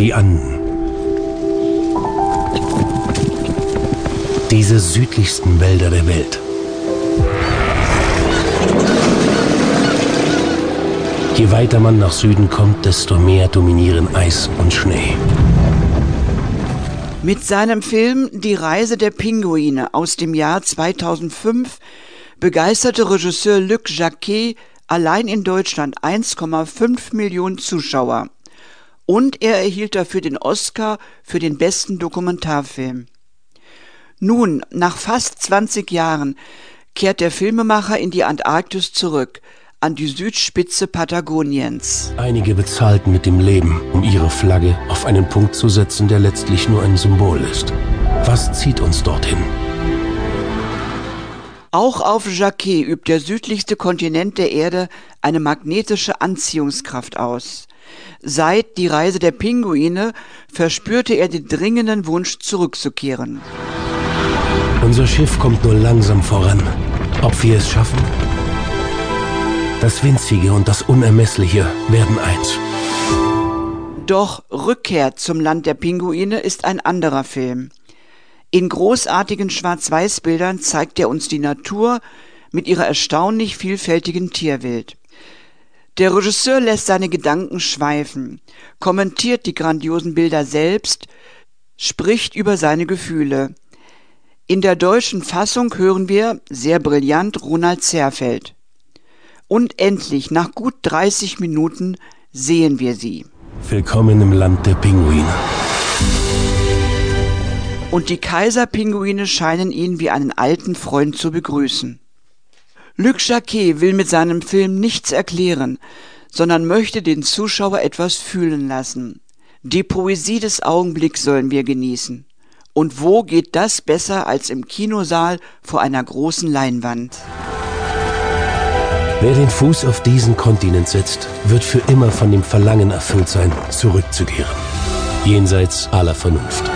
Die Anden. Diese südlichsten Wälder der Welt. Je weiter man nach Süden kommt, desto mehr dominieren Eis und Schnee. Mit seinem Film Die Reise der Pinguine aus dem Jahr 2005 begeisterte Regisseur Luc Jacquet allein in Deutschland 1,5 Millionen Zuschauer. Und er erhielt dafür den Oscar für den besten Dokumentarfilm. Nun, nach fast 20 Jahren, kehrt der Filmemacher in die Antarktis zurück – an die Südspitze Patagoniens. Einige bezahlten mit dem Leben, um ihre Flagge auf einen Punkt zu setzen, der letztlich nur ein Symbol ist. Was zieht uns dorthin? Auch auf Jacquet übt der südlichste Kontinent der Erde eine magnetische Anziehungskraft aus. Seit die Reise der Pinguine verspürte er den dringenden Wunsch zurückzukehren. Unser Schiff kommt nur langsam voran. Ob wir es schaffen? Das Winzige und das Unermessliche werden eins. Doch Rückkehr zum Land der Pinguine ist ein anderer Film. In großartigen Schwarz-Weiß-Bildern zeigt er uns die Natur mit ihrer erstaunlich vielfältigen Tierwelt. Der Regisseur lässt seine Gedanken schweifen, kommentiert die grandiosen Bilder selbst, spricht über seine Gefühle. In der deutschen Fassung hören wir, sehr brillant, Ronald Zerfeld. Und endlich, nach gut 30 Minuten, sehen wir sie. Willkommen im Land der Pinguine. Und die Kaiserpinguine scheinen ihn wie einen alten Freund zu begrüßen. Luc Jacquet will mit seinem Film nichts erklären, sondern möchte den Zuschauer etwas fühlen lassen. Die Poesie des Augenblicks sollen wir genießen. Und wo geht das besser als im Kinosaal vor einer großen Leinwand? Wer den Fuß auf diesen Kontinent setzt, wird für immer von dem Verlangen erfüllt sein, zurückzukehren. Jenseits aller Vernunft.